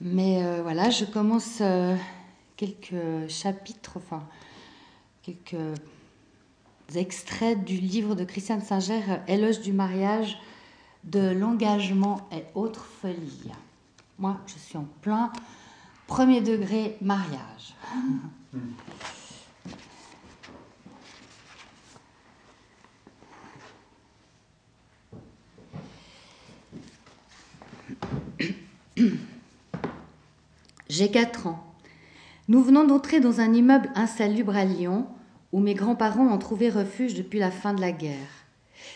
Mais euh, voilà, je commence euh, quelques chapitres, enfin quelques extraits du livre de Christiane Singer, Éloge du mariage, de l'engagement et autres folies. Moi, je suis en plein premier degré mariage. J'ai quatre ans. Nous venons d'entrer dans un immeuble insalubre à Lyon, où mes grands-parents ont trouvé refuge depuis la fin de la guerre.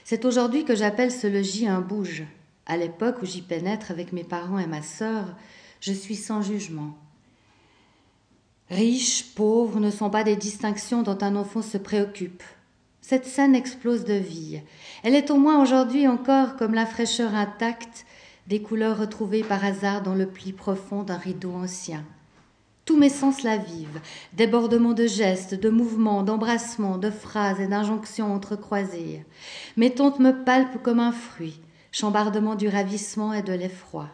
C'est aujourd'hui que j'appelle ce logis un bouge. À l'époque où j'y pénètre avec mes parents et ma sœur, je suis sans jugement. Riches, pauvres ne sont pas des distinctions dont un enfant se préoccupe. Cette scène explose de vie. Elle est au moins aujourd'hui encore comme la fraîcheur intacte des couleurs retrouvées par hasard dans le pli profond d'un rideau ancien. Tous mes sens la vivent, débordements de gestes, de mouvements, d'embrassements, de phrases et d'injonctions entrecroisées. Mes tontes me palpent comme un fruit, chambardement du ravissement et de l'effroi.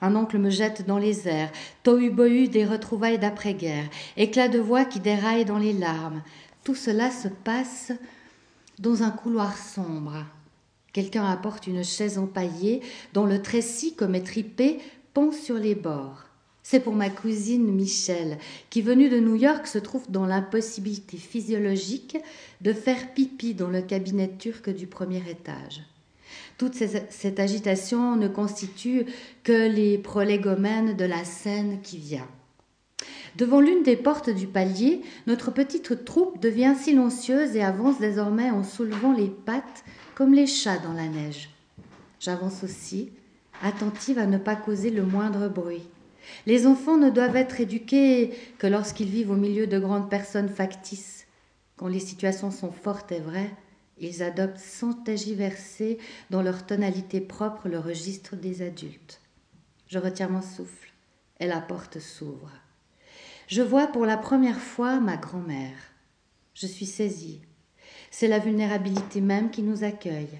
Un oncle me jette dans les airs, tohu-bohu des retrouvailles d'après-guerre, éclat de voix qui déraille dans les larmes. Tout cela se passe dans un couloir sombre. Quelqu'un apporte une chaise empaillée dont le trécis, comme étripé, pond sur les bords. C'est pour ma cousine Michel, qui venue de New York se trouve dans l'impossibilité physiologique de faire pipi dans le cabinet turc du premier étage. Toute cette agitation ne constitue que les prolégomènes de la scène qui vient. Devant l'une des portes du palier, notre petite troupe devient silencieuse et avance désormais en soulevant les pattes comme les chats dans la neige. J'avance aussi, attentive à ne pas causer le moindre bruit. Les enfants ne doivent être éduqués que lorsqu'ils vivent au milieu de grandes personnes factices. Quand les situations sont fortes et vraies, ils adoptent sans tergiverser dans leur tonalité propre le registre des adultes. Je retire mon souffle et la porte s'ouvre. Je vois pour la première fois ma grand-mère. Je suis saisie. C'est la vulnérabilité même qui nous accueille.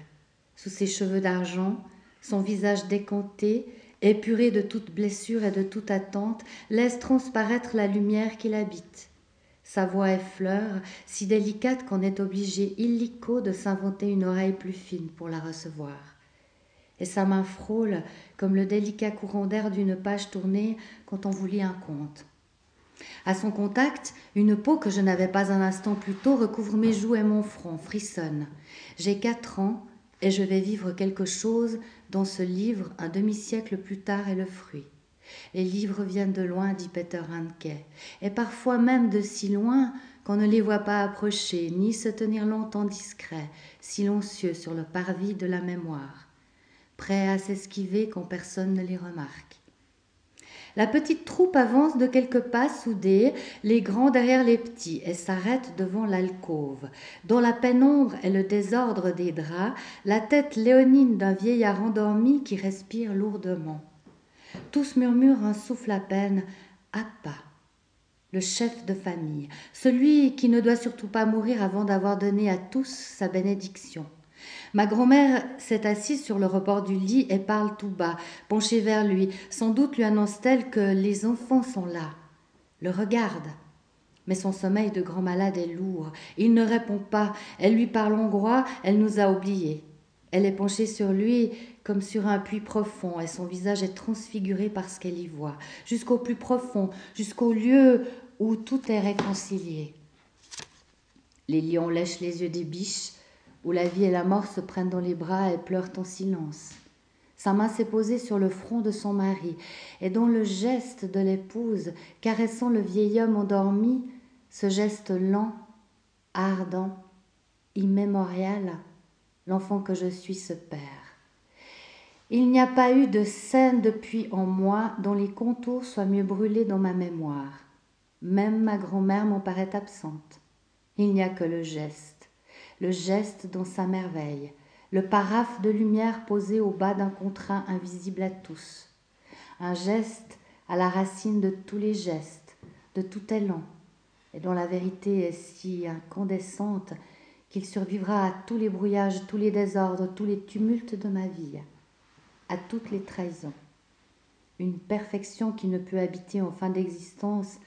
Sous ses cheveux d'argent, son visage décanté, épuré de toute blessure et de toute attente, laisse transparaître la lumière qui l'habite. Sa voix effleure, si délicate qu'on est obligé illico de s'inventer une oreille plus fine pour la recevoir. Et sa main frôle comme le délicat courant d'air d'une page tournée quand on vous lit un conte. À son contact, une peau que je n'avais pas un instant plus tôt recouvre mes joues et mon front, frissonne. J'ai quatre ans et je vais vivre quelque chose dont ce livre, un demi-siècle plus tard, est le fruit. Les livres viennent de loin, dit Peter Handke, et parfois même de si loin qu'on ne les voit pas approcher, ni se tenir longtemps discrets, silencieux sur le parvis de la mémoire, prêts à s'esquiver quand personne ne les remarque. La petite troupe avance de quelques pas soudés, les grands derrière les petits, et s'arrête devant l'alcôve, dont la pénombre et le désordre des draps, la tête léonine d'un vieillard endormi qui respire lourdement. Tous murmurent un souffle à peine, à. Le chef de famille, celui qui ne doit surtout pas mourir avant d'avoir donné à tous sa bénédiction. Ma grand-mère s'est assise sur le rebord du lit et parle tout bas, penchée vers lui. Sans doute lui annonce-t-elle que les enfants sont là. Le regarde. Mais son sommeil de grand malade est lourd. Il ne répond pas. Elle lui parle hongrois, elle nous a oubliés. Elle est penchée sur lui comme sur un puits profond, et son visage est transfiguré par ce qu'elle y voit, jusqu'au plus profond, jusqu'au lieu où tout est réconcilié. Les lions lèchent les yeux des biches, où la vie et la mort se prennent dans les bras et pleurent en silence. Sa main s'est posée sur le front de son mari, et dans le geste de l'épouse, caressant le vieil homme endormi, ce geste lent, ardent, immémorial, l'enfant que je suis se perd. Il n'y a pas eu de scène depuis en moi dont les contours soient mieux brûlés dans ma mémoire. Même ma grand-mère m'en paraît absente. Il n'y a que le geste, le geste dans sa merveille, le paraphe de lumière posé au bas d'un contrat invisible à tous. Un geste à la racine de tous les gestes, de tout élan, et dont la vérité est si incandescente qu'il survivra à tous les brouillages, tous les désordres, tous les tumultes de ma vie à toutes les trahisons. une perfection qui ne peut habiter en fin d'existence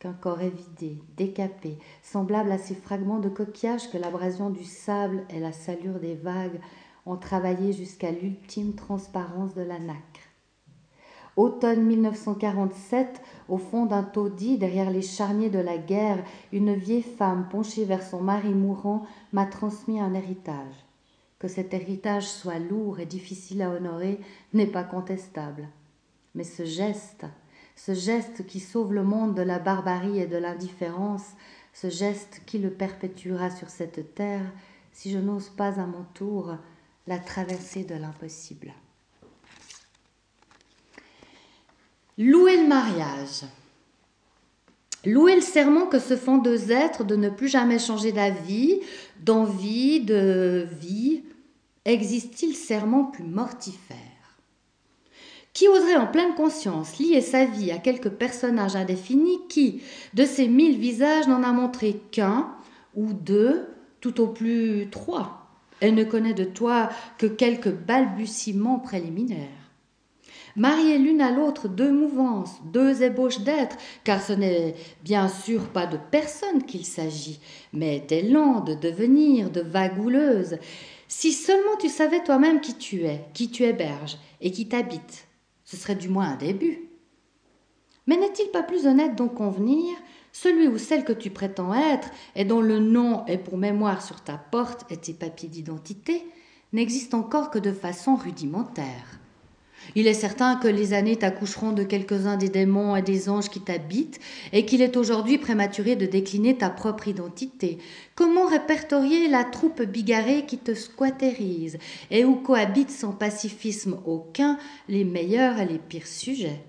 qu'un corps évidé, décapé, semblable à ces fragments de coquillage que l'abrasion du sable et la salure des vagues ont travaillé jusqu'à l'ultime transparence de la nacre. Automne 1947, au fond d'un taudis, derrière les charniers de la guerre, une vieille femme penchée vers son mari mourant m'a transmis un héritage. Que cet héritage soit lourd et difficile à honorer n'est pas contestable. Mais ce geste, ce geste qui sauve le monde de la barbarie et de l'indifférence, ce geste qui le perpétuera sur cette terre, si je n'ose pas à mon tour la traversée de l'impossible. Louer le mariage. Louer le serment que se font deux êtres de ne plus jamais changer d'avis, d'envie, de vie. Existe-t-il serment plus mortifère? Qui oserait en pleine conscience lier sa vie à quelque personnage indéfini qui, de ses mille visages, n'en a montré qu'un ou deux, tout au plus trois, Elle ne connaît de toi que quelques balbutiements préliminaires. Marier l'une à l'autre deux mouvances, deux ébauches d'êtres, car ce n'est bien sûr pas de personne qu'il s'agit, mais d'élan, de devenir, de vagouleuses. Si seulement tu savais toi-même qui tu es, qui tu héberges et qui t'habite, ce serait du moins un début. Mais n'est-il pas plus honnête d'en convenir? Celui ou celle que tu prétends être et dont le nom est pour mémoire sur ta porte et tes papiers d'identité n'existe encore que de façon rudimentaire. Il est certain que les années t'accoucheront de quelques-uns des démons et des anges qui t'habitent, et qu'il est aujourd'hui prématuré de décliner ta propre identité. Comment répertorier la troupe bigarrée qui te squattérise, et où cohabitent sans pacifisme aucun les meilleurs et les pires sujets?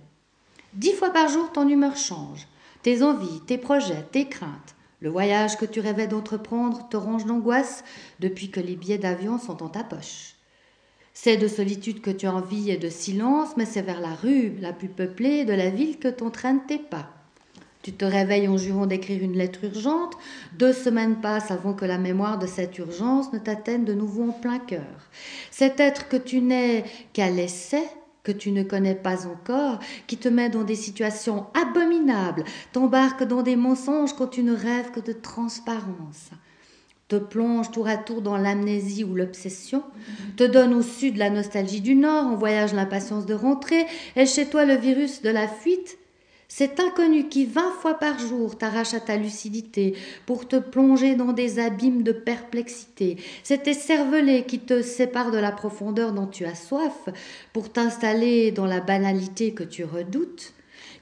Dix fois par jour, ton humeur change. Tes envies, tes projets, tes craintes. Le voyage que tu rêvais d'entreprendre te ronge d'angoisse depuis que les billets d'avion sont en ta poche. C'est de solitude que tu as envie et de silence, mais c'est vers la rue la plus peuplée de la ville que t'entraînent tes pas. Tu te réveilles en jurant d'écrire une lettre urgente, deux semaines passent avant que la mémoire de cette urgence ne t'atteigne de nouveau en plein cœur. Cet être que tu n'es qu'à l'essai, que tu ne connais pas encore, qui te met dans des situations abominables, t'embarque dans des mensonges quand tu ne rêves que de transparence plonge tour à tour dans l'amnésie ou l'obsession, te donne au sud la nostalgie du nord, en voyage l'impatience de rentrer, et chez toi le virus de la fuite, cet inconnu qui vingt fois par jour t'arrache à ta lucidité pour te plonger dans des abîmes de perplexité, cet écervelé qui te sépare de la profondeur dont tu as soif pour t'installer dans la banalité que tu redoutes,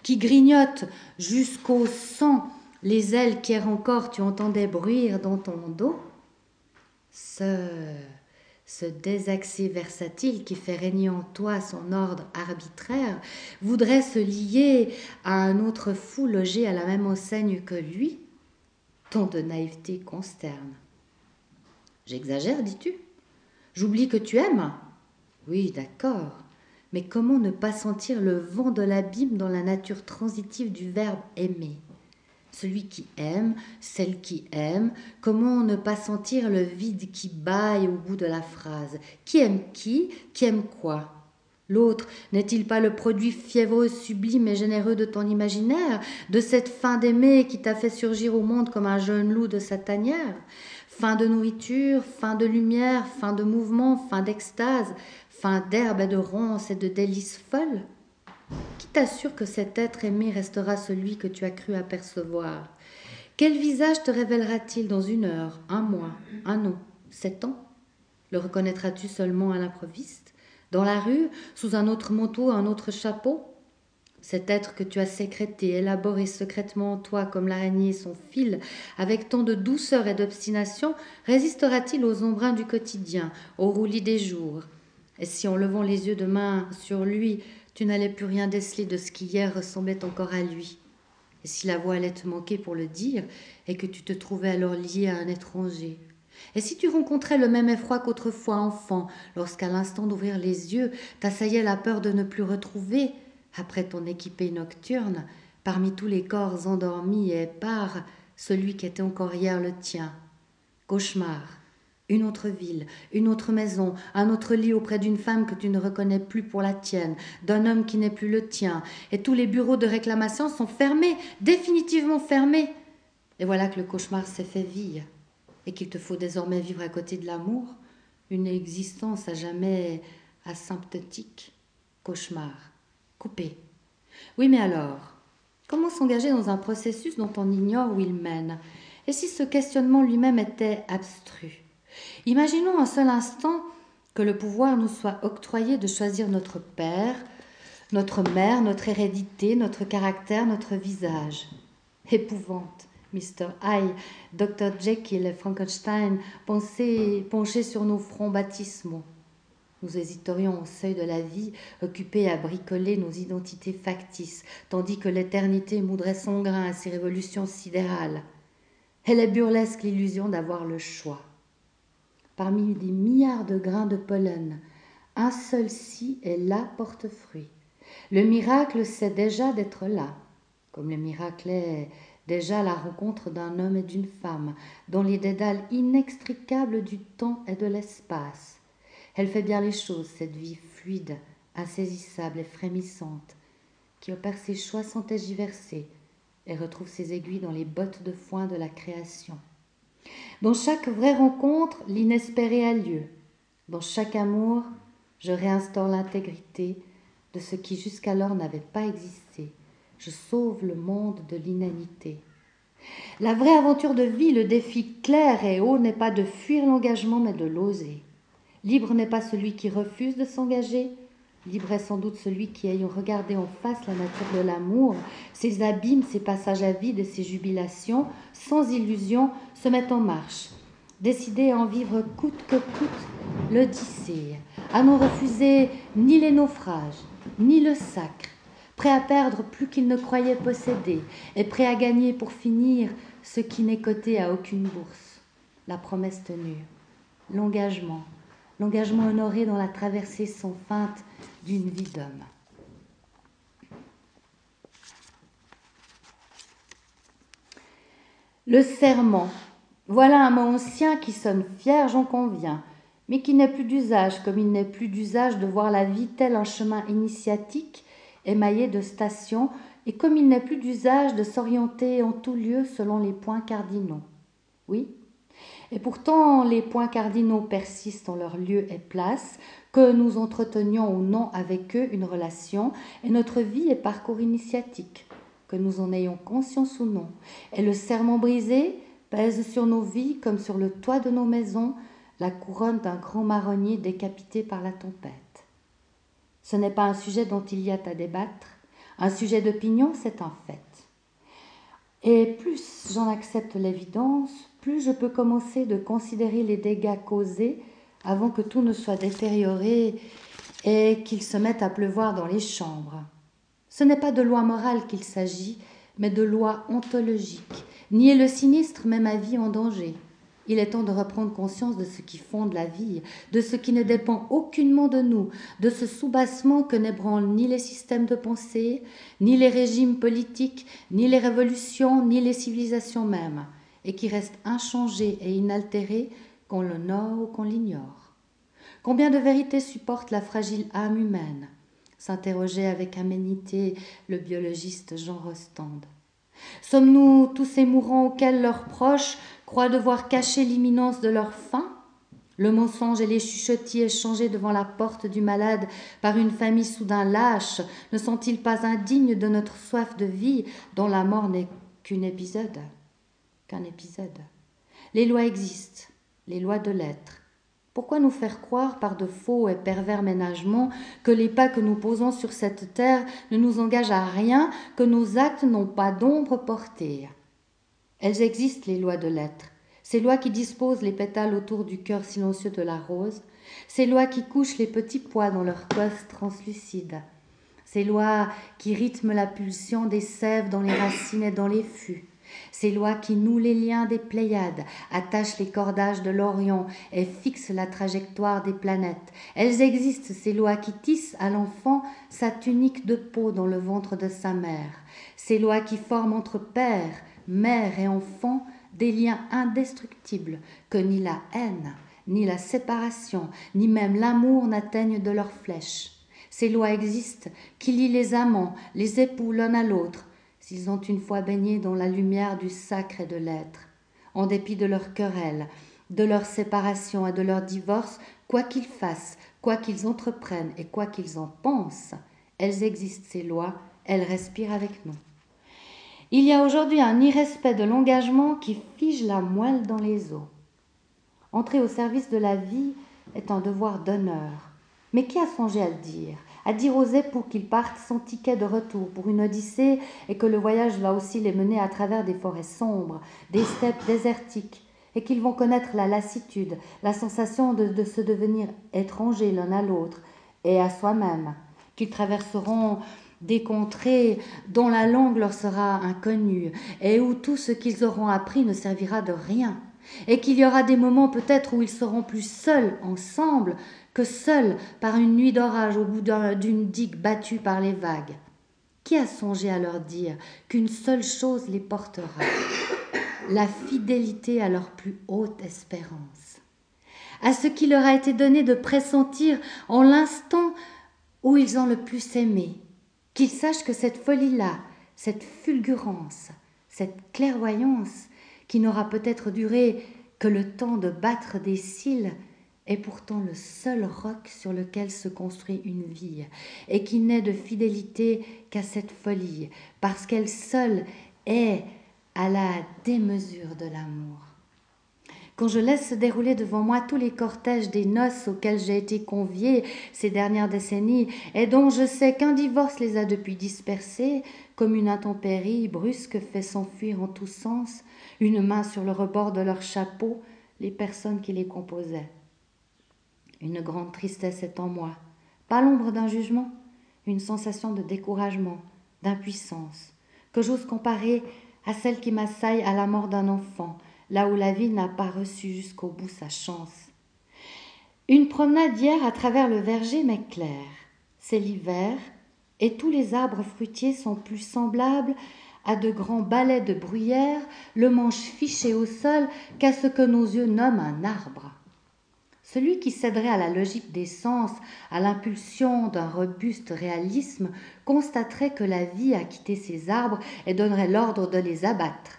qui grignote jusqu'au sang les ailes qu'hier encore tu entendais bruire dans ton dos, ce, ce désaxé versatile qui fait régner en toi son ordre arbitraire voudrait se lier à un autre fou logé à la même enseigne que lui, ton de naïveté consterne. J'exagère, dis-tu? J'oublie que tu aimes? Oui, d'accord. Mais comment ne pas sentir le vent de l'abîme dans la nature transitive du verbe aimer? Celui qui aime, celle qui aime, comment ne pas sentir le vide qui baille au bout de la phrase? Qui aime qui? Qui aime quoi? L'autre n'est-il pas le produit fiévreux, sublime et généreux de ton imaginaire, de cette fin d'aimer qui t'a fait surgir au monde comme un jeune loup de sa tanière? Fin de nourriture, fin de lumière, fin de mouvement, fin d'extase, fin d'herbe et de ronces et de délices folles? Qui t'assure que cet être aimé restera celui que tu as cru apercevoir? Quel visage te révélera-t-il dans une heure, un mois, un an, sept ans? Le reconnaîtras-tu seulement à l'improviste? Dans la rue, sous un autre manteau, un autre chapeau? Cet être que tu as sécrété, élaboré secrètement en toi comme l'araignée son fil, avec tant de douceur et d'obstination, résistera-t-il aux embruns du quotidien, aux roulis des jours? Et si en levant les yeux demain sur lui, tu n'allais plus rien déceler de ce qui hier ressemblait encore à lui. Et si la voix allait te manquer pour le dire, et que tu te trouvais alors lié à un étranger? Et si tu rencontrais le même effroi qu'autrefois enfant, lorsqu'à l'instant d'ouvrir les yeux, t'assaillait la peur de ne plus retrouver, après ton équipée nocturne, parmi tous les corps endormis et épars, celui qui était encore hier le tien? Cauchemar, une autre ville, une autre maison, un autre lit auprès d'une femme que tu ne reconnais plus pour la tienne, d'un homme qui n'est plus le tien, et tous les bureaux de réclamation sont fermés, définitivement fermés. Et voilà que le cauchemar s'est fait vie, et qu'il te faut désormais vivre à côté de l'amour, une existence à jamais asymptotique. Cauchemar, coupé. Oui, mais alors, comment s'engager dans un processus dont on ignore où il mène? Et si ce questionnement lui-même était abstru Imaginons un seul instant que le pouvoir nous soit octroyé de choisir notre père, notre mère, notre hérédité, notre caractère, notre visage. Épouvante. Mr. Hyde, Dr. Jekyll et Frankenstein penchés sur nos fronts baptismaux. Nous hésiterions au seuil de la vie, occupés à bricoler nos identités factices, tandis que l'éternité moudrait son grain à ses révolutions sidérales. Elle est burlesque l'illusion d'avoir le choix parmi des milliards de grains de pollen. Un seul si est là porte-fruit. Le miracle, c'est déjà d'être là, comme le miracle est déjà la rencontre d'un homme et d'une femme, dans les dédales inextricables du temps et de l'espace. Elle fait bien les choses, cette vie fluide, insaisissable et frémissante, qui opère ses choix sans tergiverser et retrouve ses aiguilles dans les bottes de foin de la création. Dans chaque vraie rencontre, l'inespéré a lieu. Dans chaque amour, je réinstaure l'intégrité de ce qui jusqu'alors n'avait pas existé. Je sauve le monde de l'inanité. La vraie aventure de vie, le défi clair et haut n'est pas de fuir l'engagement, mais de l'oser. Libre n'est pas celui qui refuse de s'engager, Libre sans doute celui qui, ayant regardé en face la nature de l'amour, ses abîmes, ses passages à vide et ses jubilations, sans illusion, se met en marche, décidé à en vivre coûte que coûte l'Odyssée, à n'en refuser ni les naufrages, ni le sacre, prêt à perdre plus qu'il ne croyait posséder, et prêt à gagner pour finir ce qui n'est coté à aucune bourse, la promesse tenue, l'engagement, l'engagement honoré dans la traversée sans feinte d'une vie d'homme. Le serment. Voilà un mot ancien qui sonne fier, j'en conviens, mais qui n'est plus d'usage, comme il n'est plus d'usage de voir la vie tel un chemin initiatique émaillé de stations, et comme il n'est plus d'usage de s'orienter en tout lieu selon les points cardinaux. Oui, et pourtant les points cardinaux persistent en leur lieu et place, que nous entretenions ou non avec eux une relation, et notre vie est parcours initiatique, que nous en ayons conscience ou non. Et le serment brisé pèse sur nos vies comme sur le toit de nos maisons la couronne d'un grand marronnier décapité par la tempête. Ce n'est pas un sujet dont il y a à débattre, un sujet d'opinion, c'est un fait. Et plus j'en accepte l'évidence, plus je peux commencer de considérer les dégâts causés avant que tout ne soit détérioré et qu'il se mette à pleuvoir dans les chambres. Ce n'est pas de loi morale qu'il s'agit, mais de loi ontologique. Nier le sinistre met ma vie en danger. Il est temps de reprendre conscience de ce qui fonde la vie, de ce qui ne dépend aucunement de nous, de ce soubassement que n'ébranlent ni les systèmes de pensée, ni les régimes politiques, ni les révolutions, ni les civilisations mêmes, et qui reste inchangé et inaltéré qu'on l'honore ou qu'on l'ignore. Combien de vérités supporte la fragile âme humaine? S'interrogeait avec aménité le biologiste Jean Rostand. Sommes-nous tous ces mourants auxquels leurs proches croient devoir cacher l'imminence de leur fin? Le mensonge et les chuchotis échangés devant la porte du malade par une famille soudain lâche ne sont-ils pas indignes de notre soif de vie dont la mort n'est qu'un épisode? Qu'un épisode. Les lois existent, les lois de l'être. Pourquoi nous faire croire par de faux et pervers ménagements que les pas que nous posons sur cette terre ne nous engagent à rien, que nos actes n'ont pas d'ombre portée? Elles existent, les lois de l'être, ces lois qui disposent les pétales autour du cœur silencieux de la rose, ces lois qui couchent les petits pois dans leur cosses translucide, ces lois qui rythment la pulsion des sèves dans les racines et dans les fûts, ces lois qui nouent les liens des Pléiades, attachent les cordages de l'Orient et fixent la trajectoire des planètes. Elles existent, ces lois qui tissent à l'enfant sa tunique de peau dans le ventre de sa mère. Ces lois qui forment entre père, mère et enfant des liens indestructibles que ni la haine, ni la séparation, ni même l'amour n'atteignent de leurs flèches. Ces lois existent, qui lient les amants, les époux l'un à l'autre, s'ils ont une fois baigné dans la lumière du sacre et de l'être. En dépit de leurs querelles, de leur séparation et de leur divorce, quoi qu'ils fassent, quoi qu'ils entreprennent et quoi qu'ils en pensent, elles existent ces lois, elles respirent avec nous. Il y a aujourd'hui un irrespect de l'engagement qui fige la moelle dans les os. Entrer au service de la vie est un devoir d'honneur. Mais qui a songé à le dire? À dire aux époux qu'ils partent sans ticket de retour pour une odyssée et que le voyage va aussi les mener à travers des forêts sombres, des steppes désertiques, et qu'ils vont connaître la lassitude, la sensation de, de se devenir étrangers l'un à l'autre et à soi-même, qu'ils traverseront des contrées dont la langue leur sera inconnue et où tout ce qu'ils auront appris ne servira de rien, et qu'il y aura des moments peut-être où ils seront plus seuls ensemble que seuls par une nuit d'orage au bout d'une digue battue par les vagues. Qui a songé à leur dire qu'une seule chose les portera? La fidélité à leur plus haute espérance, à ce qui leur a été donné de pressentir en l'instant où ils ont le plus aimé, qu'ils sachent que cette folie-là, cette fulgurance, cette clairvoyance, qui n'aura peut-être duré que le temps de battre des cils, est pourtant le seul roc sur lequel se construit une vie, et qui n'est de fidélité qu'à cette folie, parce qu'elle seule est à la démesure de l'amour quand je laisse se dérouler devant moi tous les cortèges des noces auxquels j'ai été conviée ces dernières décennies, et dont je sais qu'un divorce les a depuis dispersés, comme une intempérie brusque fait s'enfuir en tous sens, une main sur le rebord de leur chapeau, les personnes qui les composaient. Une grande tristesse est en moi, pas l'ombre d'un jugement, une sensation de découragement, d'impuissance, que j'ose comparer à celle qui m'assaille à la mort d'un enfant, là où la vie n'a pas reçu jusqu'au bout sa chance. Une promenade hier à travers le verger m'éclaire. C'est l'hiver, et tous les arbres fruitiers sont plus semblables à de grands balais de bruyère, le manche fiché au sol, qu'à ce que nos yeux nomment un arbre. Celui qui céderait à la logique des sens, à l'impulsion d'un robuste réalisme, constaterait que la vie a quitté ces arbres et donnerait l'ordre de les abattre.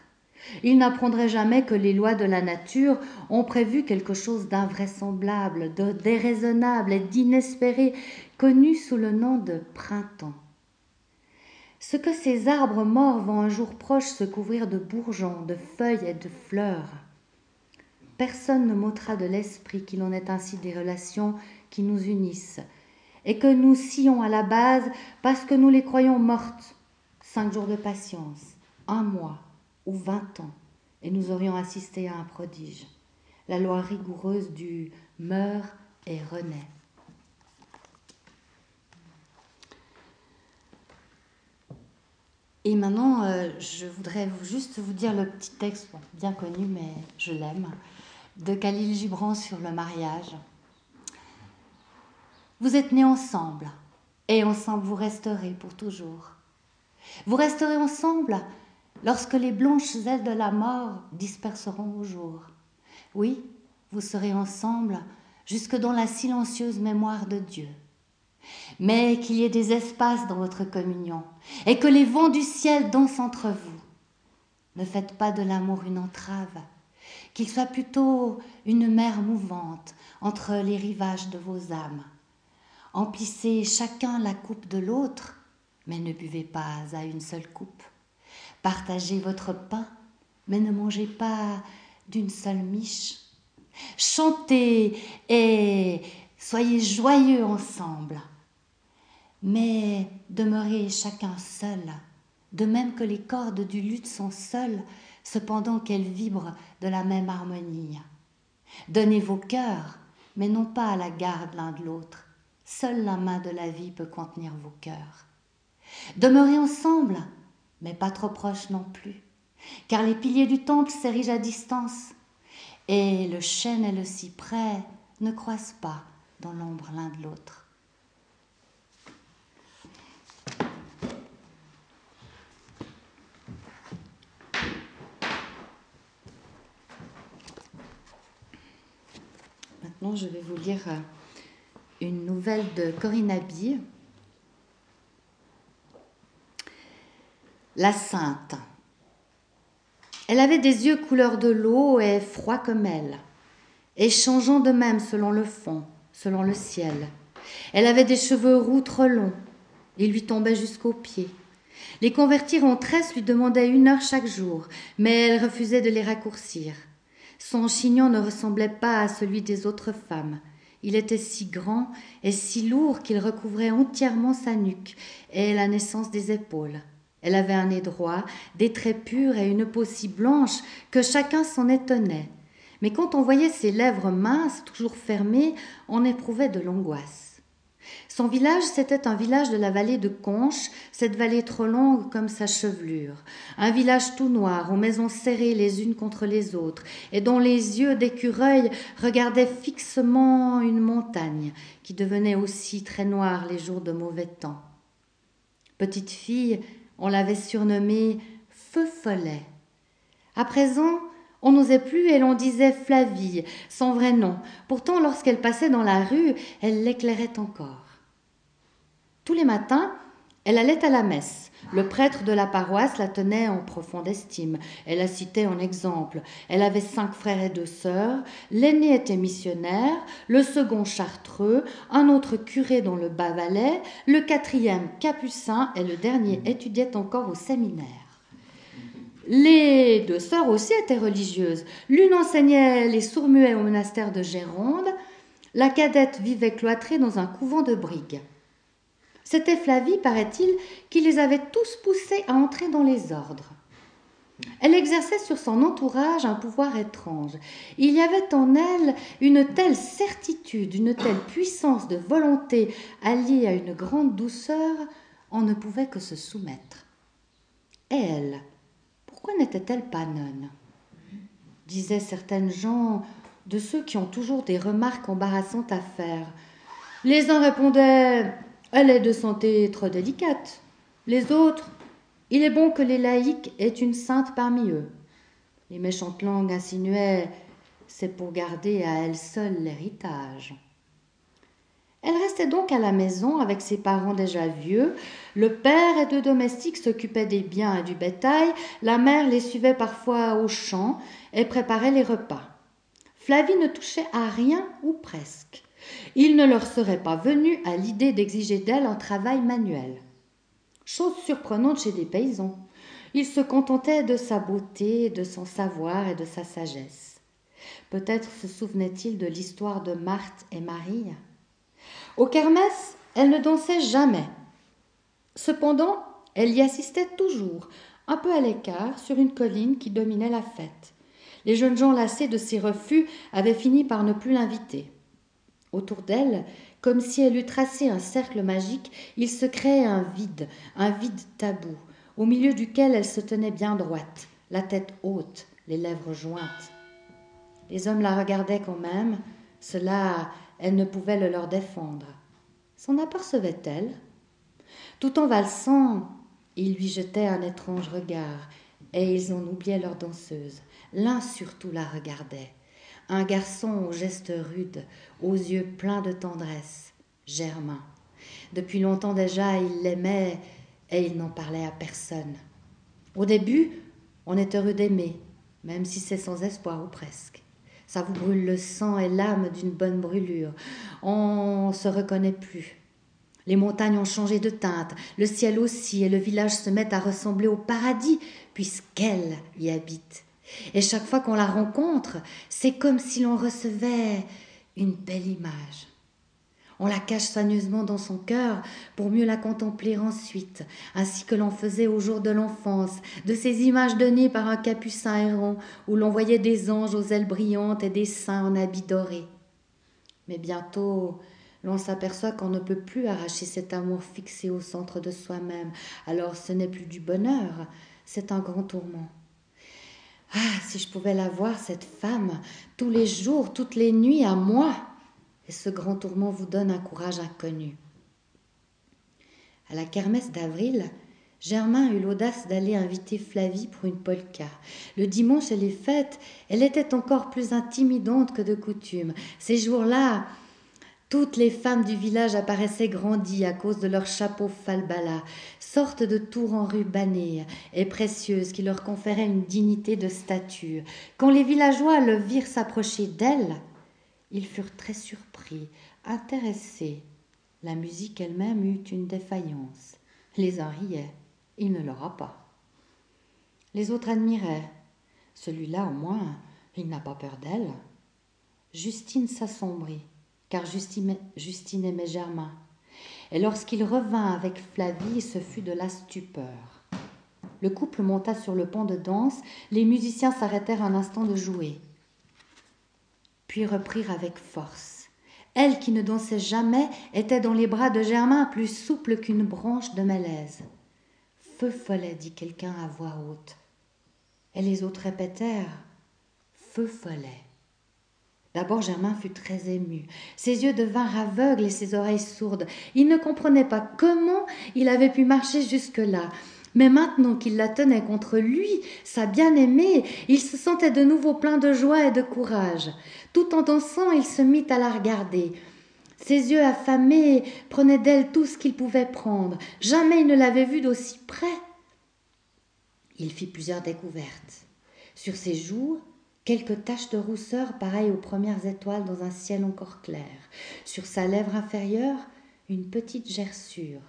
Il n'apprendrait jamais que les lois de la nature ont prévu quelque chose d'invraisemblable, de déraisonnable et d'inespéré, connu sous le nom de printemps. Ce que ces arbres morts vont un jour proche se couvrir de bourgeons, de feuilles et de fleurs. Personne ne m'ôtera de l'esprit qu'il en est ainsi des relations qui nous unissent, et que nous sillons à la base parce que nous les croyons mortes. Cinq jours de patience, un mois, ou vingt ans, et nous aurions assisté à un prodige, la loi rigoureuse du meurt et renaît. Et maintenant, euh, je voudrais juste vous dire le petit texte, bien connu, mais je l'aime, de Khalil Gibran sur le mariage. Vous êtes nés ensemble, et ensemble vous resterez pour toujours. Vous resterez ensemble lorsque les blanches ailes de la mort disperseront au jour. Oui, vous serez ensemble jusque dans la silencieuse mémoire de Dieu. Mais qu'il y ait des espaces dans votre communion et que les vents du ciel dansent entre vous. Ne faites pas de l'amour une entrave, qu'il soit plutôt une mer mouvante entre les rivages de vos âmes. Emplissez chacun la coupe de l'autre, mais ne buvez pas à une seule coupe. Partagez votre pain, mais ne mangez pas d'une seule miche. Chantez et soyez joyeux ensemble. Mais demeurez chacun seul, de même que les cordes du luth sont seules, cependant qu'elles vibrent de la même harmonie. Donnez vos cœurs, mais non pas à la garde l'un de l'autre. Seule la main de la vie peut contenir vos cœurs. Demeurez ensemble, mais pas trop proche non plus, car les piliers du temple s'érigent à distance, et le chêne et le cyprès ne croissent pas dans l'ombre l'un de l'autre. Je vais vous lire euh, une nouvelle de Corinne Abbey. La Sainte. Elle avait des yeux couleur de l'eau et froid comme elle, et changeant de même selon le fond, selon le ciel. Elle avait des cheveux roux trop longs, ils lui tombaient jusqu'aux pieds. Les convertir en tresses lui demandaient une heure chaque jour, mais elle refusait de les raccourcir. Son chignon ne ressemblait pas à celui des autres femmes. Il était si grand et si lourd qu'il recouvrait entièrement sa nuque et la naissance des épaules. Elle avait un nez droit, des traits purs et une peau si blanche que chacun s'en étonnait. Mais quand on voyait ses lèvres minces, toujours fermées, on éprouvait de l'angoisse. Son village, c'était un village de la vallée de Conche, cette vallée trop longue comme sa chevelure. Un village tout noir, aux maisons serrées les unes contre les autres, et dont les yeux d'écureuil regardaient fixement une montagne, qui devenait aussi très noire les jours de mauvais temps. Petite fille, on l'avait surnommée Feu Follet. À présent, on n'osait plus et l'on disait Flavie, son vrai nom. Pourtant, lorsqu'elle passait dans la rue, elle l'éclairait encore. Tous les matins, elle allait à la messe. Le prêtre de la paroisse la tenait en profonde estime. Elle la citait en exemple. Elle avait cinq frères et deux sœurs. L'aîné était missionnaire, le second chartreux, un autre curé dont le bas valait, le quatrième capucin et le dernier étudiait encore au séminaire. Les deux sœurs aussi étaient religieuses. L'une enseignait les sourds-muets au monastère de Géronde. La cadette vivait cloîtrée dans un couvent de Brigues. C'était Flavie, paraît-il, qui les avait tous poussés à entrer dans les ordres. Elle exerçait sur son entourage un pouvoir étrange. Il y avait en elle une telle certitude, une telle puissance de volonté alliée à une grande douceur, on ne pouvait que se soumettre. Et elle, pourquoi n'était-elle pas nonne disaient certaines gens de ceux qui ont toujours des remarques embarrassantes à faire. Les uns répondaient elle est de santé trop délicate. Les autres, il est bon que les laïcs aient une sainte parmi eux. Les méchantes langues insinuaient c'est pour garder à elle seule l'héritage. Elle restait donc à la maison avec ses parents déjà vieux. Le père et deux domestiques s'occupaient des biens et du bétail. La mère les suivait parfois au champ et préparait les repas. Flavie ne touchait à rien ou presque. Il ne leur serait pas venu à l'idée d'exiger d'elle un travail manuel. Chose surprenante chez des paysans. Ils se contentaient de sa beauté, de son savoir et de sa sagesse. Peut-être se souvenait-il de l'histoire de Marthe et Marie. Au kermesse, elle ne dansait jamais. Cependant, elle y assistait toujours, un peu à l'écart, sur une colline qui dominait la fête. Les jeunes gens lassés de ses refus avaient fini par ne plus l'inviter. Autour d'elle, comme si elle eût tracé un cercle magique, il se créait un vide, un vide tabou, au milieu duquel elle se tenait bien droite, la tête haute, les lèvres jointes. Les hommes la regardaient quand même, cela, elle ne pouvait le leur défendre. S'en apercevait-elle? Tout en valsant, ils lui jetaient un étrange regard, et ils en oubliaient leur danseuse. L'un surtout la regardait un garçon aux gestes rudes, aux yeux pleins de tendresse, Germain. Depuis longtemps déjà, il l'aimait et il n'en parlait à personne. Au début, on est heureux d'aimer, même si c'est sans espoir ou presque. Ça vous brûle le sang et l'âme d'une bonne brûlure. On se reconnaît plus. Les montagnes ont changé de teinte, le ciel aussi, et le village se met à ressembler au paradis, puisqu'elle y habite. Et chaque fois qu'on la rencontre, c'est comme si l'on recevait une belle image. On la cache soigneusement dans son cœur pour mieux la contempler ensuite, ainsi que l'on faisait au jour de l'enfance, de ces images données par un capucin errant, où l'on voyait des anges aux ailes brillantes et des saints en habits dorés. Mais bientôt, l'on s'aperçoit qu'on ne peut plus arracher cet amour fixé au centre de soi-même, alors ce n'est plus du bonheur, c'est un grand tourment. Ah, si je pouvais la voir, cette femme, tous les jours, toutes les nuits, à moi. Et ce grand tourment vous donne un courage inconnu. À la kermesse d'avril, Germain eut l'audace d'aller inviter Flavie pour une polka. Le dimanche et les fêtes, elle était encore plus intimidante que de coutume. Ces jours-là, toutes les femmes du village apparaissaient grandies à cause de leurs chapeaux falbala, sorte de tours enrubannées et précieuses qui leur conféraient une dignité de stature. Quand les villageois le virent s'approcher d'elle, ils furent très surpris, intéressés. La musique elle-même eut une défaillance. Les uns riaient, il ne l'aura pas. Les autres admiraient. Celui-là, au moins, il n'a pas peur d'elle. Justine s'assombrit, car Justine aimait Germain. Et lorsqu'il revint avec Flavie, ce fut de la stupeur. Le couple monta sur le pont de danse, les musiciens s'arrêtèrent un instant de jouer, puis reprirent avec force. Elle qui ne dansait jamais était dans les bras de Germain plus souple qu'une branche de mélèze. Feu follet, dit quelqu'un à voix haute. Et les autres répétèrent Feu follet. D'abord Germain fut très ému. Ses yeux devinrent aveugles et ses oreilles sourdes. Il ne comprenait pas comment il avait pu marcher jusque-là. Mais maintenant qu'il la tenait contre lui, sa bien-aimée, il se sentait de nouveau plein de joie et de courage. Tout en dansant, il se mit à la regarder. Ses yeux affamés prenaient d'elle tout ce qu'il pouvait prendre. Jamais il ne l'avait vue d'aussi près. Il fit plusieurs découvertes. Sur ses joues, quelques taches de rousseur pareilles aux premières étoiles dans un ciel encore clair. Sur sa lèvre inférieure, une petite gerçure.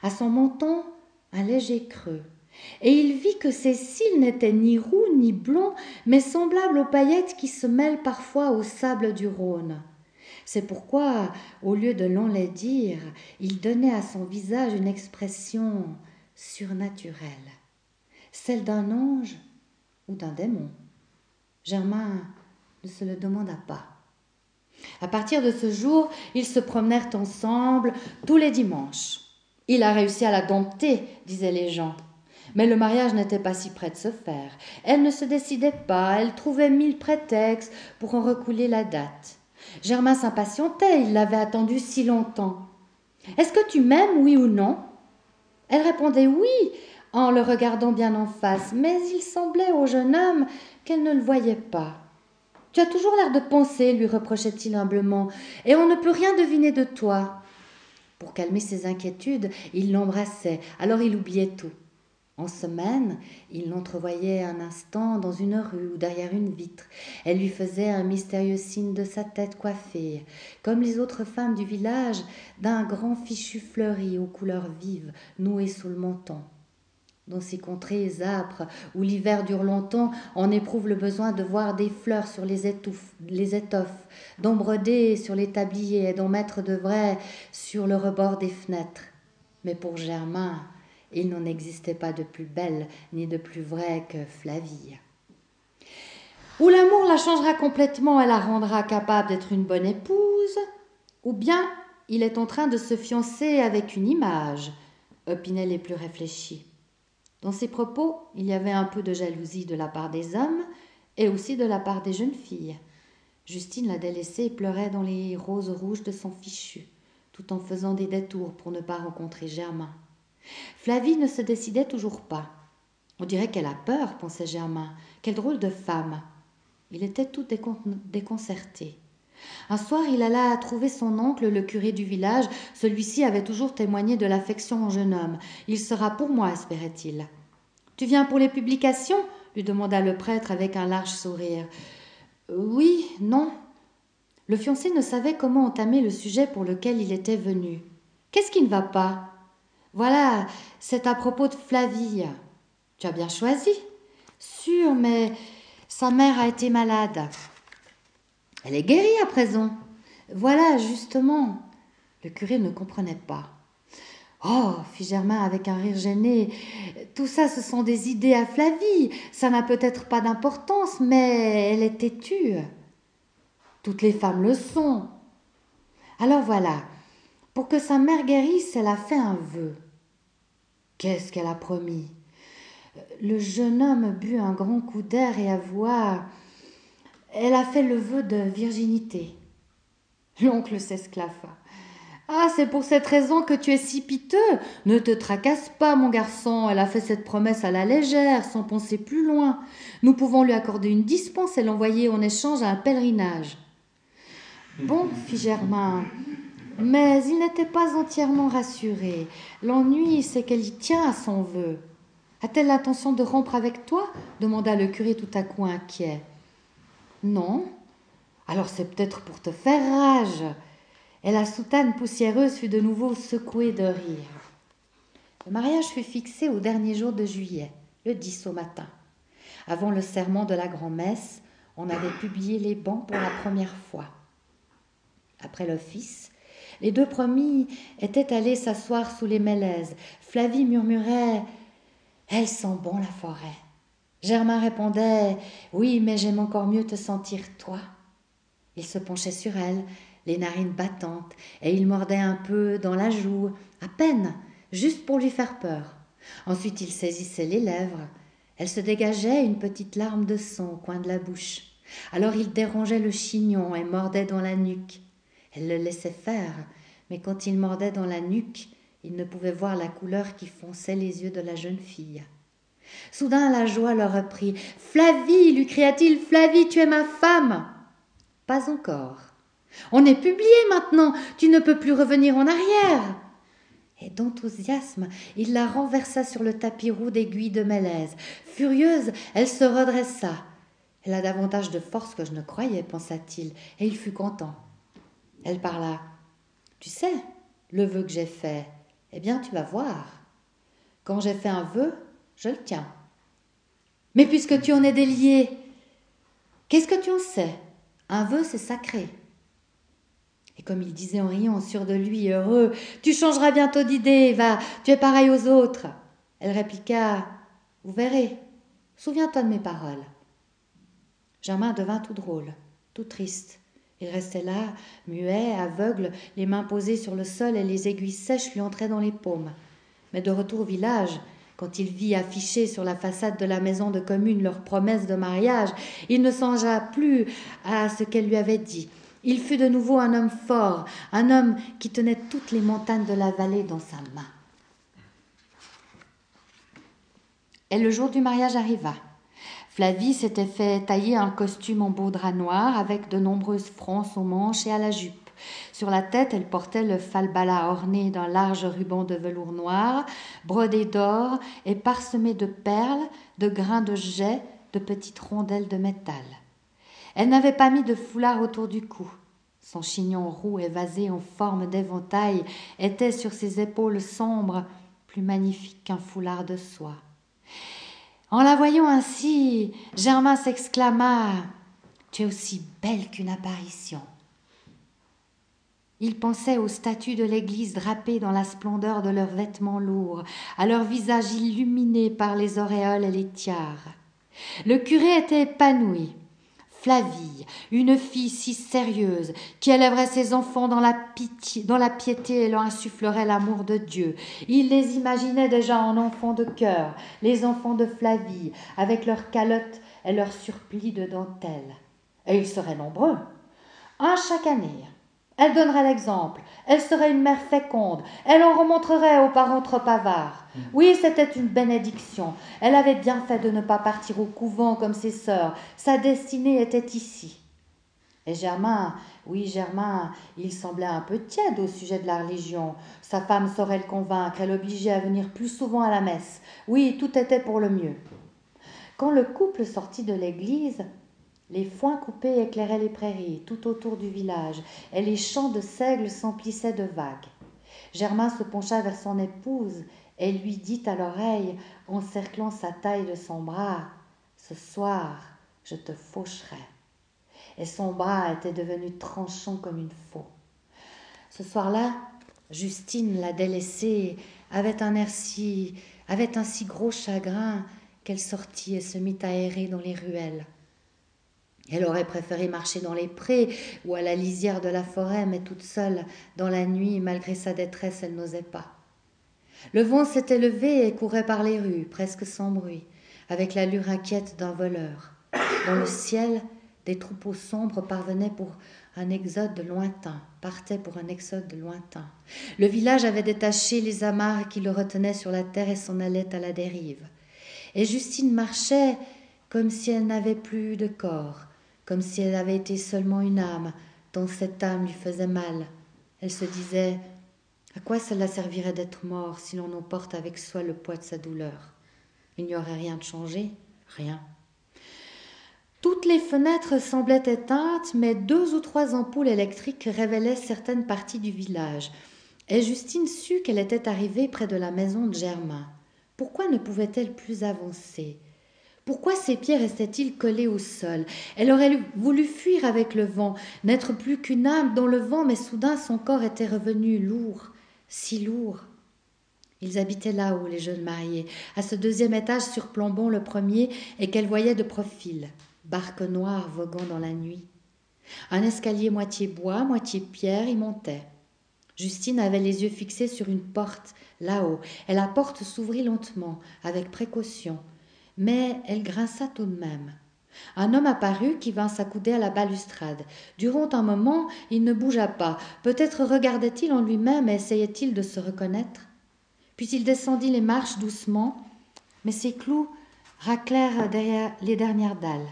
À son menton, un léger creux. Et il vit que ses cils n'étaient ni roux ni blonds, mais semblables aux paillettes qui se mêlent parfois au sable du Rhône. C'est pourquoi, au lieu de l'enlaidir, il donnait à son visage une expression surnaturelle, celle d'un ange ou d'un démon. Germain ne se le demanda pas. À partir de ce jour, ils se promenèrent ensemble tous les dimanches. Il a réussi à la dompter, disaient les gens. Mais le mariage n'était pas si près de se faire. Elle ne se décidait pas, elle trouvait mille prétextes pour en recouler la date. Germain s'impatientait, il l'avait attendu si longtemps. Est-ce que tu m'aimes, oui ou non? Elle répondait oui, en le regardant bien en face, mais il semblait au jeune homme qu'elle ne le voyait pas. Tu as toujours l'air de penser, lui reprochait-il humblement, et on ne peut rien deviner de toi. Pour calmer ses inquiétudes, il l'embrassait, alors il oubliait tout. En semaine, il l'entrevoyait un instant dans une rue ou derrière une vitre. Elle lui faisait un mystérieux signe de sa tête coiffée, comme les autres femmes du village, d'un grand fichu fleuri aux couleurs vives, noué sous le menton. Dans ces contrées âpres où l'hiver dure longtemps, on éprouve le besoin de voir des fleurs sur les, étoffes, d'en broder sur les tabliers et d'en mettre de vrais sur le rebord des fenêtres. Mais pour Germain, il n'en existait pas de plus belle ni de plus vraie que Flavie. Ou l'amour la changera complètement et la rendra capable d'être une bonne épouse, ou bien il est en train de se fiancer avec une image, opinaient les plus réfléchis. Dans ces propos, il y avait un peu de jalousie de la part des hommes et aussi de la part des jeunes filles. Justine la délaissée et pleurait dans les roses rouges de son fichu, tout en faisant des détours pour ne pas rencontrer Germain. Flavie ne se décidait toujours pas. On dirait qu'elle a peur, pensait Germain. Quelle drôle de femme. Il était tout déconcerté. Un soir, il alla trouver son oncle, le curé du village. Celui-ci avait toujours témoigné de l'affection au jeune homme. Il sera pour moi, espérait-il. Tu viens pour les publications? lui demanda le prêtre avec un large sourire. Oui, non. Le fiancé ne savait comment entamer le sujet pour lequel il était venu. Qu'est-ce qui ne va pas? Voilà, c'est à propos de Flavie. Tu as bien choisi. Sûr, mais sa mère a été malade. Elle est guérie à présent. Voilà, justement. Le curé ne comprenait pas. Oh, fit Germain avec un rire gêné, tout ça ce sont des idées à Flavie. Ça n'a peut-être pas d'importance, mais elle est têtue. Toutes les femmes le sont. Alors voilà, pour que sa mère guérisse, elle a fait un vœu. Qu'est-ce qu'elle a promis? Le jeune homme but un grand coup d'air et avoua Elle a fait le vœu de virginité. L'oncle s'esclaffa. Ah, c'est pour cette raison que tu es si piteux. Ne te tracasse pas, mon garçon. Elle a fait cette promesse à la légère, sans penser plus loin. Nous pouvons lui accorder une dispense et l'envoyer en échange à un pèlerinage. Bon, fit Germain. Mais il n'était pas entièrement rassuré. L'ennui, c'est qu'elle y tient à son vœu. A-t-elle l'intention de rompre avec toi? demanda le curé tout à coup inquiet. Non. Alors c'est peut-être pour te faire rage et la soutane poussiéreuse fut de nouveau secouée de rire. Le mariage fut fixé au dernier jour de juillet, le 10 au matin. Avant le serment de la grand-messe, on avait publié les bancs pour la première fois. Après l'office, les deux promis étaient allés s'asseoir sous les mélèzes. Flavie murmurait Elle sent bon la forêt. Germain répondait Oui, mais j'aime encore mieux te sentir toi. Il se penchait sur elle, les narines battantes, et il mordait un peu dans la joue, à peine, juste pour lui faire peur. Ensuite il saisissait les lèvres. Elle se dégageait une petite larme de sang au coin de la bouche. Alors il dérangeait le chignon et mordait dans la nuque. Elle le laissait faire, mais quand il mordait dans la nuque, il ne pouvait voir la couleur qui fonçait les yeux de la jeune fille. Soudain la joie le reprit. Flavie, lui cria-t-il, Flavie, tu es ma femme. Pas encore. On est publié maintenant, tu ne peux plus revenir en arrière. Et d'enthousiasme, il la renversa sur le tapis roux d'aiguilles de mélèze. Furieuse, elle se redressa. Elle a davantage de force que je ne croyais, pensa-t-il, et il fut content. Elle parla. Tu sais, le vœu que j'ai fait, eh bien, tu vas voir. Quand j'ai fait un vœu, je le tiens. Mais puisque tu en es délié, qu'est-ce que tu en sais? Un vœu, c'est sacré. Et comme il disait en riant, sûr de lui, heureux, Tu changeras bientôt d'idée, va, tu es pareil aux autres. Elle répliqua Vous verrez, souviens-toi de mes paroles. Germain devint tout drôle, tout triste. Il restait là, muet, aveugle, les mains posées sur le sol et les aiguilles sèches lui entraient dans les paumes. Mais de retour au village, quand il vit afficher sur la façade de la maison de commune leur promesse de mariage, il ne songea plus à ce qu'elle lui avait dit. Il fut de nouveau un homme fort, un homme qui tenait toutes les montagnes de la vallée dans sa main. Et le jour du mariage arriva. Flavie s'était fait tailler un costume en beau drap noir avec de nombreuses frances aux manches et à la jupe. Sur la tête, elle portait le falbala orné d'un large ruban de velours noir, brodé d'or et parsemé de perles, de grains de jet, de petites rondelles de métal. Elle n'avait pas mis de foulard autour du cou. Son chignon roux évasé en forme d'éventail était sur ses épaules sombres plus magnifique qu'un foulard de soie. En la voyant ainsi, Germain s'exclama Tu es aussi belle qu'une apparition. Il pensait aux statues de l'église drapées dans la splendeur de leurs vêtements lourds, à leurs visages illuminés par les auréoles et les tiares. Le curé était épanoui. Flavie, une fille si sérieuse, qui élèverait ses enfants dans la, dans la piété et leur insufflerait l'amour de Dieu. Il les imaginait déjà en enfants de cœur, les enfants de Flavie, avec leurs calottes et leurs surplis de dentelle. Et ils seraient nombreux, un chaque année, elle donnerait l'exemple. Elle serait une mère féconde. Elle en remontrerait aux parents trop avares. Mm. Oui, c'était une bénédiction. Elle avait bien fait de ne pas partir au couvent comme ses sœurs. Sa destinée était ici. Et Germain, oui, Germain, il semblait un peu tiède au sujet de la religion. Sa femme saurait le convaincre, elle l'obligeait à venir plus souvent à la messe. Oui, tout était pour le mieux. Quand le couple sortit de l'église, les foins coupés éclairaient les prairies tout autour du village, et les champs de seigle s'emplissaient de vagues. Germain se pencha vers son épouse et lui dit à l'oreille, en cerclant sa taille de son bras Ce soir, je te faucherai. Et son bras était devenu tranchant comme une faux. Ce soir-là, Justine, la délaissée, avait un air si, avait un si gros chagrin qu'elle sortit et se mit à errer dans les ruelles. Elle aurait préféré marcher dans les prés ou à la lisière de la forêt, mais toute seule, dans la nuit, malgré sa détresse, elle n'osait pas. Le vent s'était levé et courait par les rues, presque sans bruit, avec l'allure inquiète d'un voleur. Dans le ciel, des troupeaux sombres parvenaient pour un exode lointain, partait pour un exode lointain. Le village avait détaché les amarres qui le retenaient sur la terre et s'en allait à la dérive. Et Justine marchait comme si elle n'avait plus de corps, comme si elle avait été seulement une âme, dont cette âme lui faisait mal. Elle se disait À quoi cela servirait d'être mort si l'on emporte avec soi le poids de sa douleur? Il n'y aurait rien de changé Rien. Toutes les fenêtres semblaient éteintes, mais deux ou trois ampoules électriques révélaient certaines parties du village. Et Justine sut qu'elle était arrivée près de la maison de Germain. Pourquoi ne pouvait-elle plus avancer? Pourquoi ses pieds restaient-ils collés au sol? Elle aurait voulu fuir avec le vent, n'être plus qu'une âme dans le vent, mais soudain son corps était revenu lourd, si lourd. Ils habitaient là-haut, les jeunes mariés, à ce deuxième étage surplombant le premier et qu'elle voyait de profil barque noire voguant dans la nuit. Un escalier moitié bois, moitié pierre y montait. Justine avait les yeux fixés sur une porte là-haut, et la porte s'ouvrit lentement, avec précaution, mais elle grinça tout de même. Un homme apparut qui vint s'accouder à la balustrade. Durant un moment, il ne bougea pas. Peut-être regardait-il en lui-même et essayait-il de se reconnaître. Puis il descendit les marches doucement, mais ses clous raclèrent derrière les dernières dalles.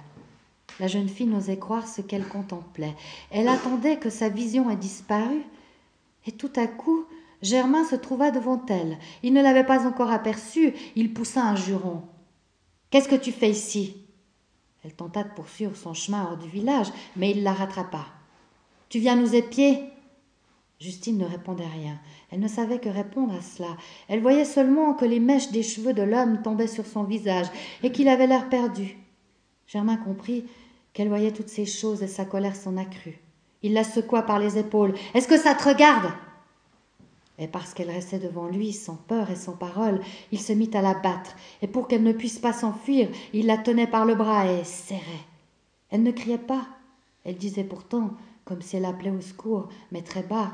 La jeune fille n'osait croire ce qu'elle contemplait. Elle attendait que sa vision ait disparu. Et tout à coup, Germain se trouva devant elle. Il ne l'avait pas encore aperçue. Il poussa un juron. Qu'est-ce que tu fais ici? Elle tenta de poursuivre son chemin hors du village, mais il la rattrapa. Tu viens nous épier? Justine ne répondait rien. Elle ne savait que répondre à cela. Elle voyait seulement que les mèches des cheveux de l'homme tombaient sur son visage et qu'il avait l'air perdu. Germain comprit qu'elle voyait toutes ces choses et sa colère s'en accrut. Il la secoua par les épaules. Est-ce que ça te regarde? Et parce qu'elle restait devant lui, sans peur et sans parole, il se mit à la battre, et pour qu'elle ne puisse pas s'enfuir, il la tenait par le bras et serrait. Elle ne criait pas. Elle disait pourtant, comme si elle appelait au secours, mais très bas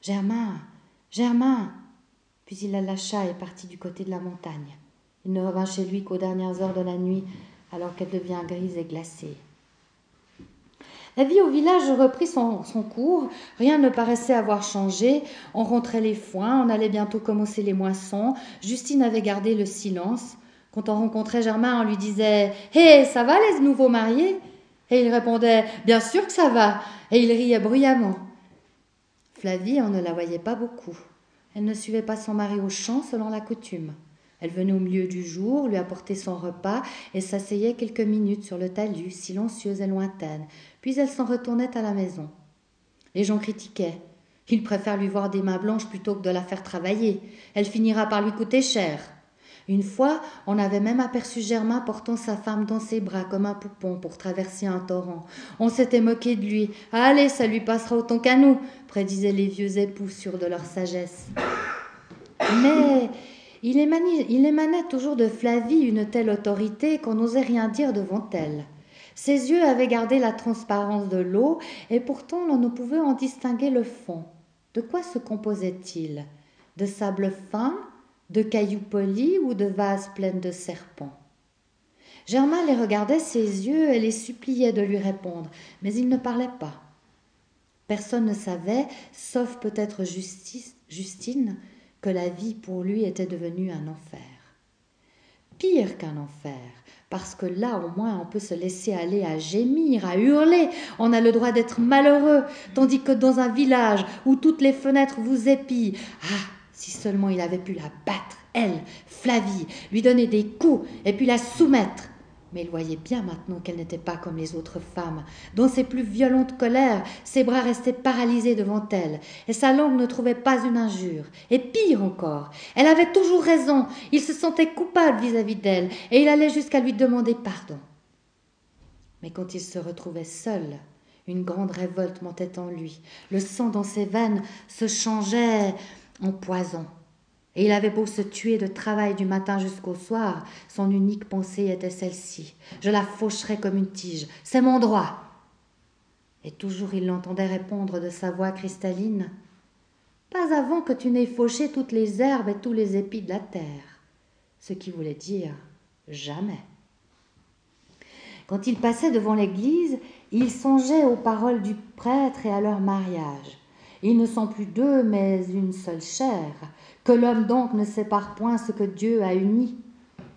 Germain Germain Puis il la lâcha et partit du côté de la montagne. Il ne revint chez lui qu'aux dernières heures de la nuit, alors qu'elle devient grise et glacée. La vie au village reprit son, cours, rien ne paraissait avoir changé, on rentrait les foins, on allait bientôt commencer les moissons, Justine avait gardé le silence. Quand on rencontrait Germain, on lui disait Hé, ça va les nouveaux mariés? Et il répondait Bien sûr que ça va, et il riait bruyamment. Flavie, on ne la voyait pas beaucoup. Elle ne suivait pas son mari au champ selon la coutume. Elle venait au milieu du jour, lui apporter son repas et s'asseyait quelques minutes sur le talus, silencieuse et lointaine, puis elle s'en retournait à la maison. Les gens critiquaient. Ils préfèrent lui voir des mains blanches plutôt que de la faire travailler. Elle finira par lui coûter cher. Une fois, on avait même aperçu Germain portant sa femme dans ses bras comme un poupon pour traverser un torrent. On s'était moqué de lui. Allez, ça lui passera autant qu'à nous, prédisaient les vieux époux sûrs de leur sagesse. Mais il émanait, toujours de Flavie une telle autorité qu'on n'osait rien dire devant elle. Ses yeux avaient gardé la transparence de l'eau, et pourtant l'on ne pouvait en distinguer le fond. De quoi se composait-il? De sable fin, de cailloux polis ou de vases pleines de serpents? Germain les regardait ses yeux et les suppliait de lui répondre, mais il ne parlait pas. Personne ne savait, sauf peut-être Justine, que la vie pour lui était devenue un enfer. Pire qu'un enfer, parce que là au moins on peut se laisser aller à gémir, à hurler, on a le droit d'être malheureux, tandis que dans un village où toutes les fenêtres vous épient, ah, si seulement il avait pu la battre, elle, Flavie, lui donner des coups et puis la soumettre, mais il voyait bien maintenant qu'elle n'était pas comme les autres femmes. Dans ses plus violentes colères, ses bras restaient paralysés devant elle, et sa langue ne trouvait pas une injure. Et pire encore, elle avait toujours raison, il se sentait coupable vis-à-vis d'elle, et il allait jusqu'à lui demander pardon. Mais quand il se retrouvait seul, une grande révolte montait en lui. Le sang dans ses veines se changeait en poison. Et il avait beau se tuer de travail du matin jusqu'au soir, son unique pensée était celle-ci. Je la faucherai comme une tige. C'est mon droit. Et toujours il l'entendait répondre de sa voix cristalline. Pas avant que tu n'aies fauché toutes les herbes et tous les épis de la terre. Ce qui voulait dire jamais. Quand il passait devant l'église, Il songeait aux paroles du prêtre et à leur mariage. Ils ne sont plus deux, mais une seule chair. Que l'homme donc ne sépare point ce que Dieu a uni.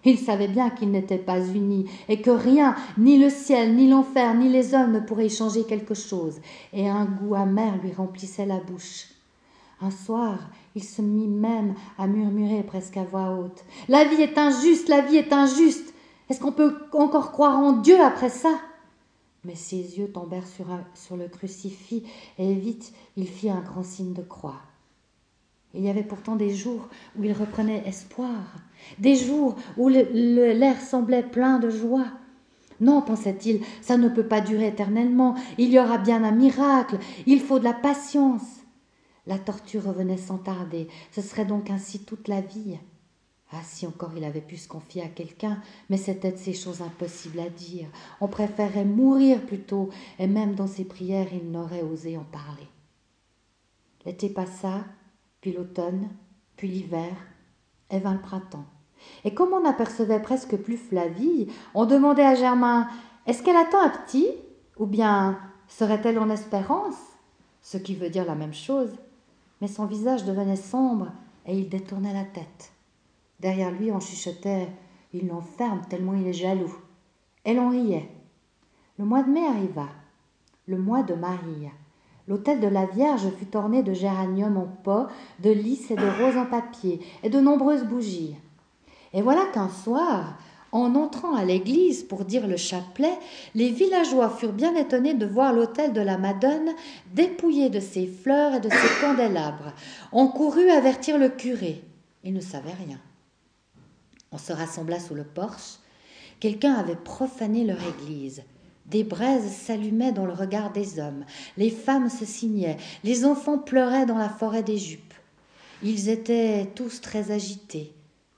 Il savait bien qu'ils n'étaient pas unis, et que rien, ni le ciel, ni l'enfer, ni les hommes ne pourraient changer quelque chose, et un goût amer lui remplissait la bouche. Un soir, il se mit même à murmurer presque à voix haute. La vie est injuste, la vie est injuste. Est-ce qu'on peut encore croire en Dieu après ça? Mais ses yeux tombèrent sur le crucifix, et vite il fit un grand signe de croix. Il y avait pourtant des jours où il reprenait espoir, des jours où l'air semblait plein de joie. Non, pensait-il, ça ne peut pas durer éternellement, il y aura bien un miracle, il faut de la patience. La torture revenait sans tarder, ce serait donc ainsi toute la vie. Ah, si encore il avait pu se confier à quelqu'un, mais c'était de ces choses impossibles à dire. On préférait mourir plutôt, et même dans ses prières il n'aurait osé en parler. L'été passa, puis l'automne, puis l'hiver, et vint le printemps. Et comme on n'apercevait presque plus Flavie, on demandait à Germain Est-ce qu'elle attend un petit? Ou bien serait-elle en espérance? Ce qui veut dire la même chose. Mais son visage devenait sombre et il détournait la tête. Derrière lui, on chuchotait Il l'enferme tellement il est jaloux. Et l'on riait. Le mois de mai arriva, le mois de Marie. L'autel de la Vierge fut orné de géraniums en pot, de lys et de roses en papier, et de nombreuses bougies. Et voilà qu'un soir, en entrant à l'église pour dire le chapelet, les villageois furent bien étonnés de voir l'autel de la Madone dépouillé de ses fleurs et de ses candélabres. On courut avertir le curé. Il ne savait rien. On se rassembla sous le porche. Quelqu'un avait profané leur église. Des braises s'allumaient dans le regard des hommes, les femmes se signaient, les enfants pleuraient dans la forêt des jupes. Ils étaient tous très agités,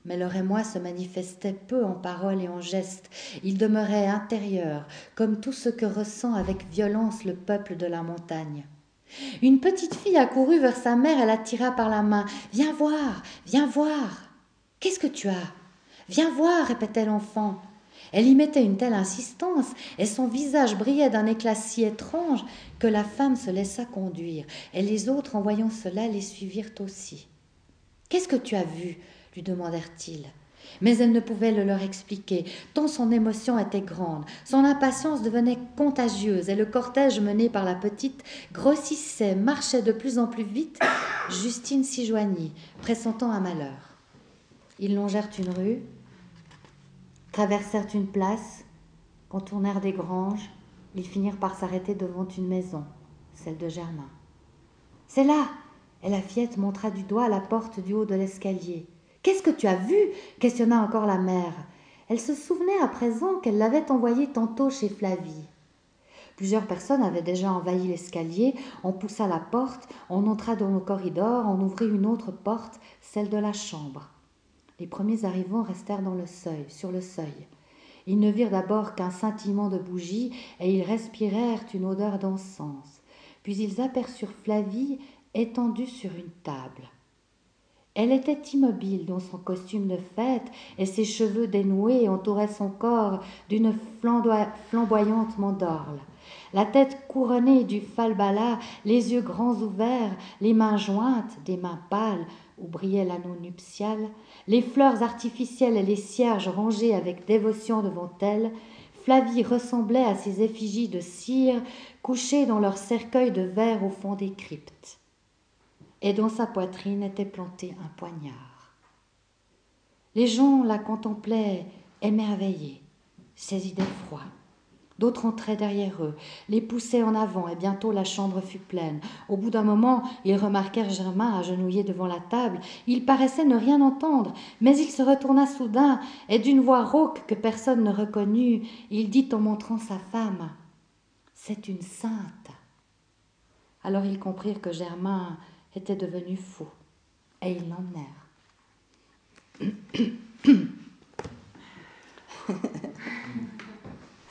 mais leur émoi se manifestait peu en paroles et en gestes, il demeurait intérieur, comme tout ce que ressent avec violence le peuple de la montagne. Une petite fille accourut vers sa mère et la tira par la main. Viens voir, viens voir. Qu'est-ce que tu as? Viens voir, répétait l'enfant. Elle y mettait une telle insistance, et son visage brillait d'un éclat si étrange que la femme se laissa conduire, et les autres, en voyant cela, les suivirent aussi. Qu'est-ce que tu as vu? lui demandèrent-ils. Mais elle ne pouvait le leur expliquer, tant son émotion était grande. Son impatience devenait contagieuse, et le cortège mené par la petite grossissait, marchait de plus en plus vite. Justine s'y joignit, pressentant un malheur. Ils longèrent une rue, traversèrent une place, contournèrent des granges, ils finirent par s'arrêter devant une maison, celle de Germain. C'est là Et la fillette montra du doigt la porte du haut de l'escalier. Qu'est-ce que tu as vu? questionna encore la mère. Elle se souvenait à présent qu'elle l'avait envoyé tantôt chez Flavie. Plusieurs personnes avaient déjà envahi l'escalier, on poussa la porte, on entra dans le corridor, on ouvrit une autre porte, celle de la chambre. Les premiers arrivants restèrent dans le seuil, sur le seuil. Ils ne virent d'abord qu'un scintillement de bougies et ils respirèrent une odeur d'encens. Puis ils aperçurent Flavie étendue sur une table. Elle était immobile dans son costume de fête et ses cheveux dénoués entouraient son corps d'une flamboyante mandorle. La tête couronnée du falbala, les yeux grands ouverts, les mains jointes, des mains pâles, où brillait l'anneau nuptial, les fleurs artificielles et les cierges rangés avec dévotion devant elle, Flavie ressemblait à ces effigies de cire couchées dans leur cercueil de verre au fond des cryptes. Et dans sa poitrine était planté un poignard. Les gens la contemplaient émerveillés, saisis d'effroi. D'autres entraient derrière eux, les poussaient en avant, et bientôt la chambre fut pleine. Au bout d'un moment, ils remarquèrent Germain agenouillé devant la table. Il paraissait ne rien entendre, mais il se retourna soudain, et d'une voix rauque que personne ne reconnut, il dit en montrant sa femme C'est une sainte. Alors ils comprirent que Germain était devenu fou, et ils l'emmenèrent.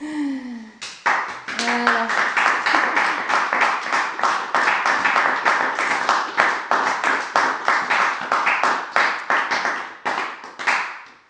Voilà.